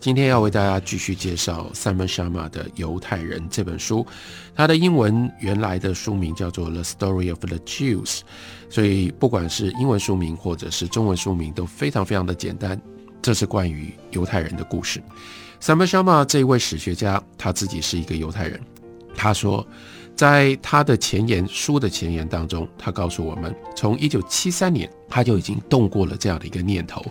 今天要为大家继续介绍 Simon Sharma 的《犹太人》这本书，它的英文原来的书名叫做《The Story of the Jews》，所以不管是英文书名或者是中文书名都非常非常的简单。这是关于犹太人的故事。Simon Sharma 这一位史学家，他自己是一个犹太人。他说，在他的前言书的前言当中，他告诉我们，从一九七三年他就已经动过了这样的一个念头。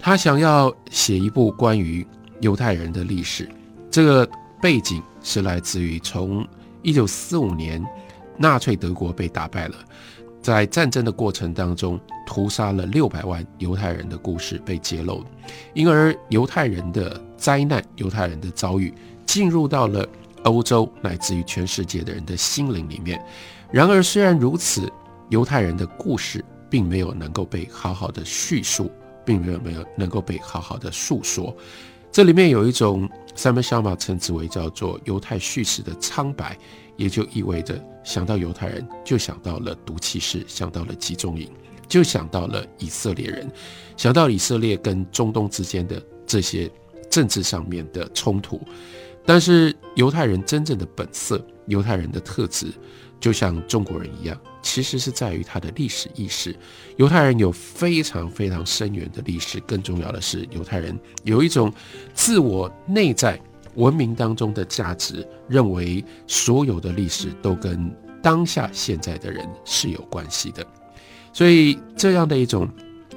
他想要写一部关于犹太人的历史，这个背景是来自于从一九四五年纳粹德国被打败了，在战争的过程当中屠杀了六百万犹太人的故事被揭露，因而犹太人的灾难、犹太人的遭遇进入到了欧洲乃至于全世界的人的心灵里面。然而，虽然如此，犹太人的故事并没有能够被好好的叙述。并没有没有能够被好好的诉说，这里面有一种 Simon Sharma 称之为叫做犹太叙事的苍白，也就意味着想到犹太人就想到了毒气室，想到了集中营，就想到了以色列人，想到以色列跟中东之间的这些政治上面的冲突，但是犹太人真正的本色，犹太人的特质。就像中国人一样，其实是在于他的历史意识。犹太人有非常非常深远的历史，更重要的是，犹太人有一种自我内在文明当中的价值，认为所有的历史都跟当下现在的人是有关系的。所以，这样的一种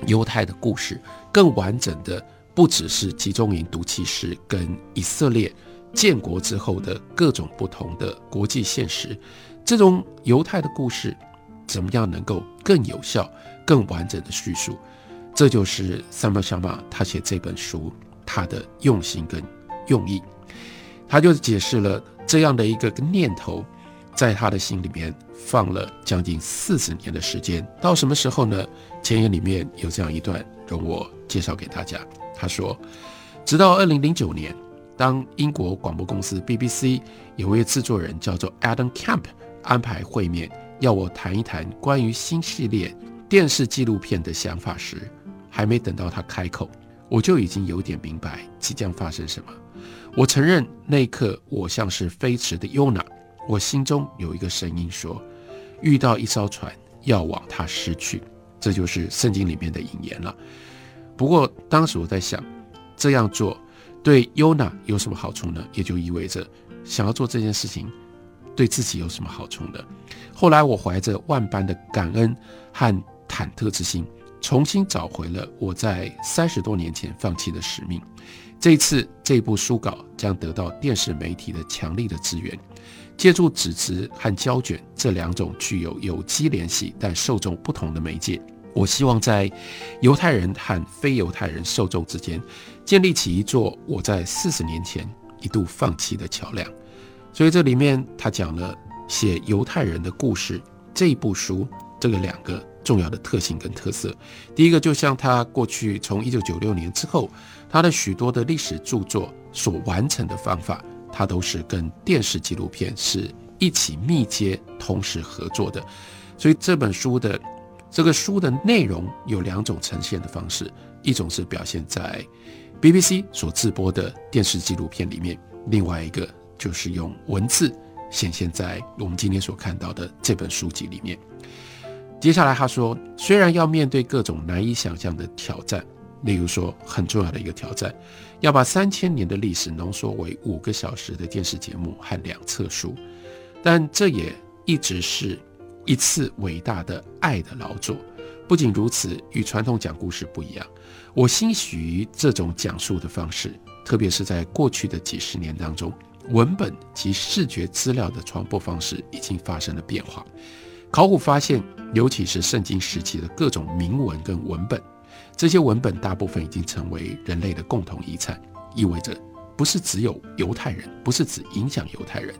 犹太的故事，更完整的不只是集中营毒气室跟以色列建国之后的各种不同的国际现实。这种犹太的故事，怎么样能够更有效、更完整的叙述？这就是三毛小马他写这本书他的用心跟用意。他就解释了这样的一个念头，在他的心里面放了将近四十年的时间。到什么时候呢？前言里面有这样一段，容我介绍给大家。他说，直到二零零九年，当英国广播公司 BBC 有位制作人叫做 Adam Camp。安排会面，要我谈一谈关于新系列电视纪录片的想法时，还没等到他开口，我就已经有点明白即将发生什么。我承认那一刻我像是飞驰的尤娜，我心中有一个声音说：遇到一艘船要往它失去，这就是圣经里面的引言了。不过当时我在想，这样做对尤娜有什么好处呢？也就意味着想要做这件事情。对自己有什么好处呢？后来我怀着万般的感恩和忐忑之心，重新找回了我在三十多年前放弃的使命。这一次，这部书稿将得到电视媒体的强力的支援。借助纸质和胶卷这两种具有有机联系但受众不同的媒介，我希望在犹太人和非犹太人受众之间建立起一座我在四十年前一度放弃的桥梁。所以这里面他讲了写犹太人的故事这一部书，这个两个重要的特性跟特色。第一个，就像他过去从一九九六年之后，他的许多的历史著作所完成的方法，他都是跟电视纪录片是一起密接、同时合作的。所以这本书的这个书的内容有两种呈现的方式，一种是表现在 BBC 所制播的电视纪录片里面，另外一个。就是用文字显现在我们今天所看到的这本书籍里面。接下来他说，虽然要面对各种难以想象的挑战，例如说很重要的一个挑战，要把三千年的历史浓缩为五个小时的电视节目和两册书，但这也一直是一次伟大的爱的劳作。不仅如此，与传统讲故事不一样，我欣喜于这种讲述的方式，特别是在过去的几十年当中。文本及视觉资料的传播方式已经发生了变化。考古发现，尤其是圣经时期的各种铭文跟文本，这些文本大部分已经成为人类的共同遗产，意味着不是只有犹太人，不是只影响犹太人，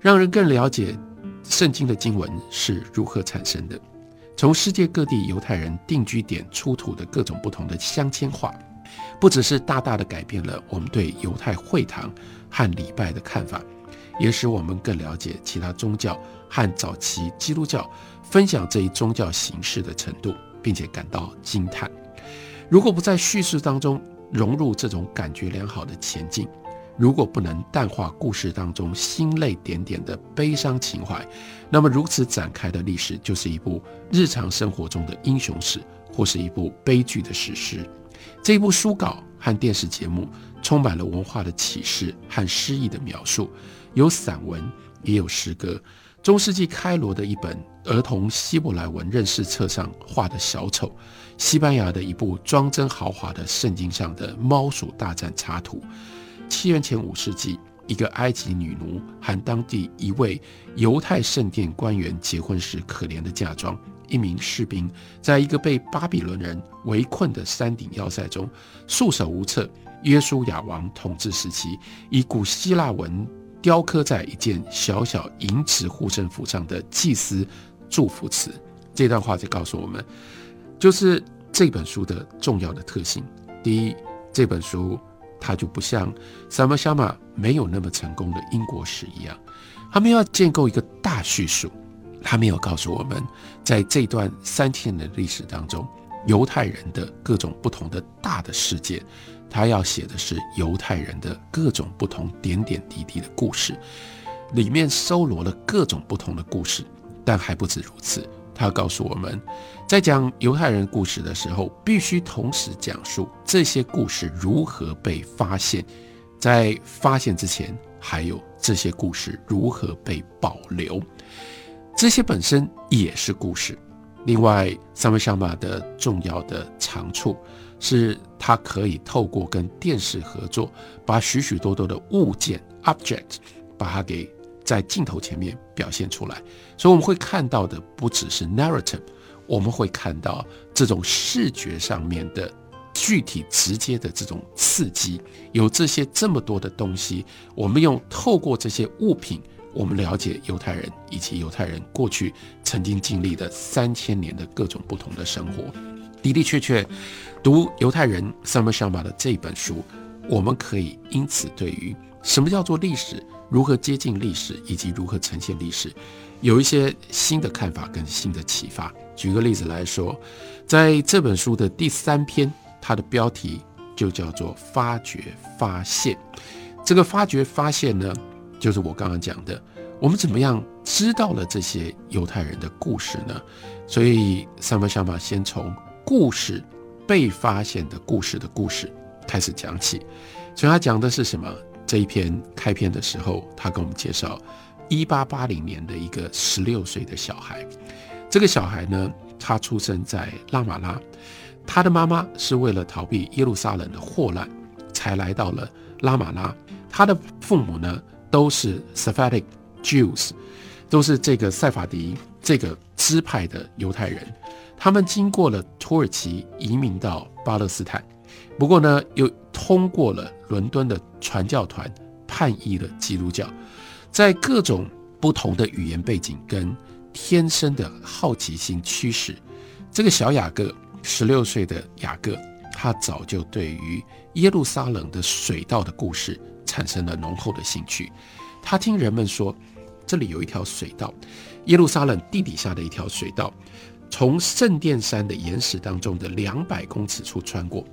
让人更了解圣经的经文是如何产生的。从世界各地犹太人定居点出土的各种不同的镶嵌画，不只是大大的改变了我们对犹太会堂和礼拜的看法，也使我们更了解其他宗教和早期基督教分享这一宗教形式的程度，并且感到惊叹。如果不在叙事当中融入这种感觉良好的前进，如果不能淡化故事当中心泪点点的悲伤情怀，那么如此展开的历史就是一部日常生活中的英雄史，或是一部悲剧的史诗。这一部书稿和电视节目充满了文化的启示和诗意的描述，有散文，也有诗歌。中世纪开罗的一本儿童希伯来文认识册上画的小丑，西班牙的一部装帧豪华的圣经上的猫鼠大战插图。七元前五世纪，一个埃及女奴和当地一位犹太圣殿官员结婚时可怜的嫁妆。一名士兵在一个被巴比伦人围困的山顶要塞中束手无策。约书亚王统治时期，以古希腊文雕刻在一件小小银质护身符上的祭司祝福词。这段话就告诉我们，就是这本书的重要的特性。第一，这本书。它就不像《萨摩夏玛》没有那么成功的英国史一样，他们要建构一个大叙述。他没有告诉我们，在这段三千年的历史当中，犹太人的各种不同的大的事件。他要写的是犹太人的各种不同点点滴滴的故事，里面搜罗了各种不同的故事。但还不止如此，他告诉我们。在讲犹太人故事的时候，必须同时讲述这些故事如何被发现，在发现之前，还有这些故事如何被保留。这些本身也是故事。另外，萨姆沙马的重要的长处是，它可以透过跟电视合作，把许许多多的物件 （object） 把它给在镜头前面表现出来。所以，我们会看到的不只是 narrative。我们会看到这种视觉上面的具体、直接的这种刺激，有这些这么多的东西，我们用透过这些物品，我们了解犹太人以及犹太人过去曾经经历的三千年的各种不同的生活。的的确确，读犹太人 Summer Shama 的这本书，我们可以因此对于什么叫做历史，如何接近历史，以及如何呈现历史。有一些新的看法跟新的启发。举个例子来说，在这本书的第三篇，它的标题就叫做“发掘发现”。这个发掘发现呢，就是我刚刚讲的，我们怎么样知道了这些犹太人的故事呢？所以，三毛想法先从故事被发现的故事的故事开始讲起。所以他讲的是什么？这一篇开篇的时候，他跟我们介绍。一八八零年的一个十六岁的小孩，这个小孩呢，他出生在拉马拉，他的妈妈是为了逃避耶路撒冷的祸乱，才来到了拉马拉。他的父母呢，都是 Sephardic Jews，都是这个塞法迪这个支派的犹太人。他们经过了土耳其移民到巴勒斯坦，不过呢，又通过了伦敦的传教团叛逆了基督教。在各种不同的语言背景跟天生的好奇心驱使，这个小雅各，十六岁的雅各，他早就对于耶路撒冷的水道的故事产生了浓厚的兴趣。他听人们说，这里有一条水道，耶路撒冷地底下的一条水道，从圣殿山的岩石当中的两百公尺处穿过，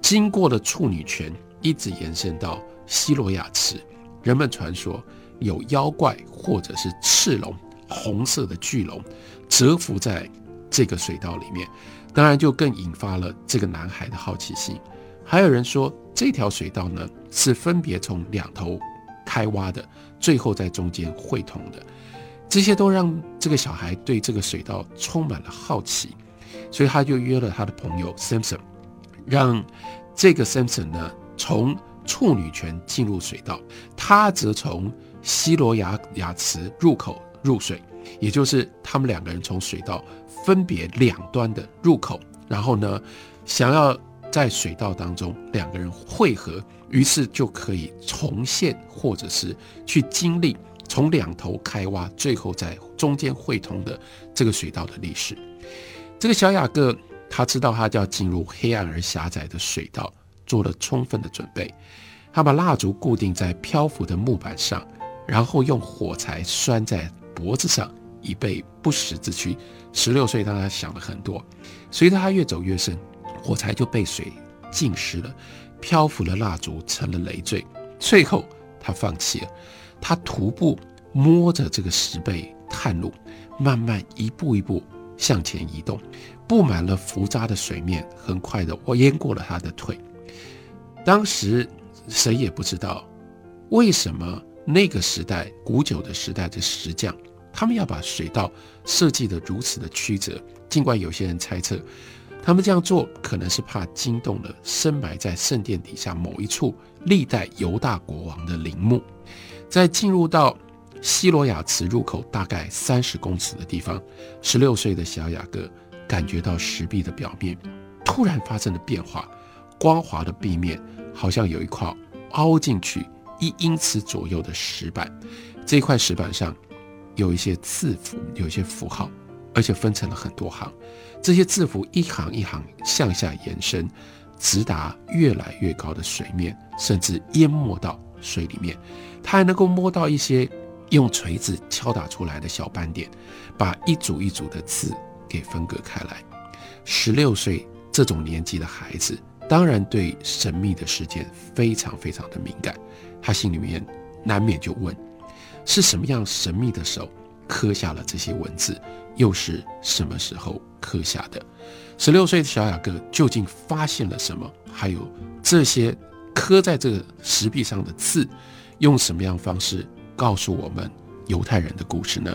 经过了处女泉，一直延伸到希罗亚池。人们传说。有妖怪或者是赤龙，红色的巨龙蛰伏在这个水道里面，当然就更引发了这个男孩的好奇心。还有人说，这条水道呢是分别从两头开挖的，最后在中间汇通的。这些都让这个小孩对这个水道充满了好奇，所以他就约了他的朋友 Samson，让这个 Samson 呢从处女泉进入水道，他则从。西罗亚雅池入口入水，也就是他们两个人从水道分别两端的入口，然后呢，想要在水道当中两个人汇合，于是就可以重现或者是去经历从两头开挖，最后在中间汇通的这个水道的历史。这个小雅各他知道他就要进入黑暗而狭窄的水道，做了充分的准备。他把蜡烛固定在漂浮的木板上，然后用火柴拴在脖子上，以备不时之需。十六岁，当他想了很多。随着他越走越深，火柴就被水浸湿了，漂浮的蜡烛成了累赘。最后，他放弃了。他徒步摸着这个石碑探路，慢慢一步一步向前移动。布满了浮渣的水面很快的淹过了他的腿。当时。谁也不知道为什么那个时代古久的时代的石匠，他们要把水道设计得如此的曲折。尽管有些人猜测，他们这样做可能是怕惊动了深埋在圣殿底下某一处历代犹大国王的陵墓。在进入到希罗亚池入口大概三十公尺的地方，十六岁的小雅各感觉到石壁的表面突然发生了变化，光滑的壁面。好像有一块凹进去一英尺左右的石板，这块石板上有一些字符，有一些符号，而且分成了很多行。这些字符一行一行向下延伸，直达越来越高的水面，甚至淹没到水里面。他还能够摸到一些用锤子敲打出来的小斑点，把一组一组的字给分隔开来。十六岁这种年纪的孩子。当然，对神秘的事件非常非常的敏感，他心里面难免就问：是什么样神秘的手刻下了这些文字？又是什么时候刻下的？十六岁的小雅各究竟发现了什么？还有这些刻在这个石壁上的字，用什么样方式告诉我们犹太人的故事呢？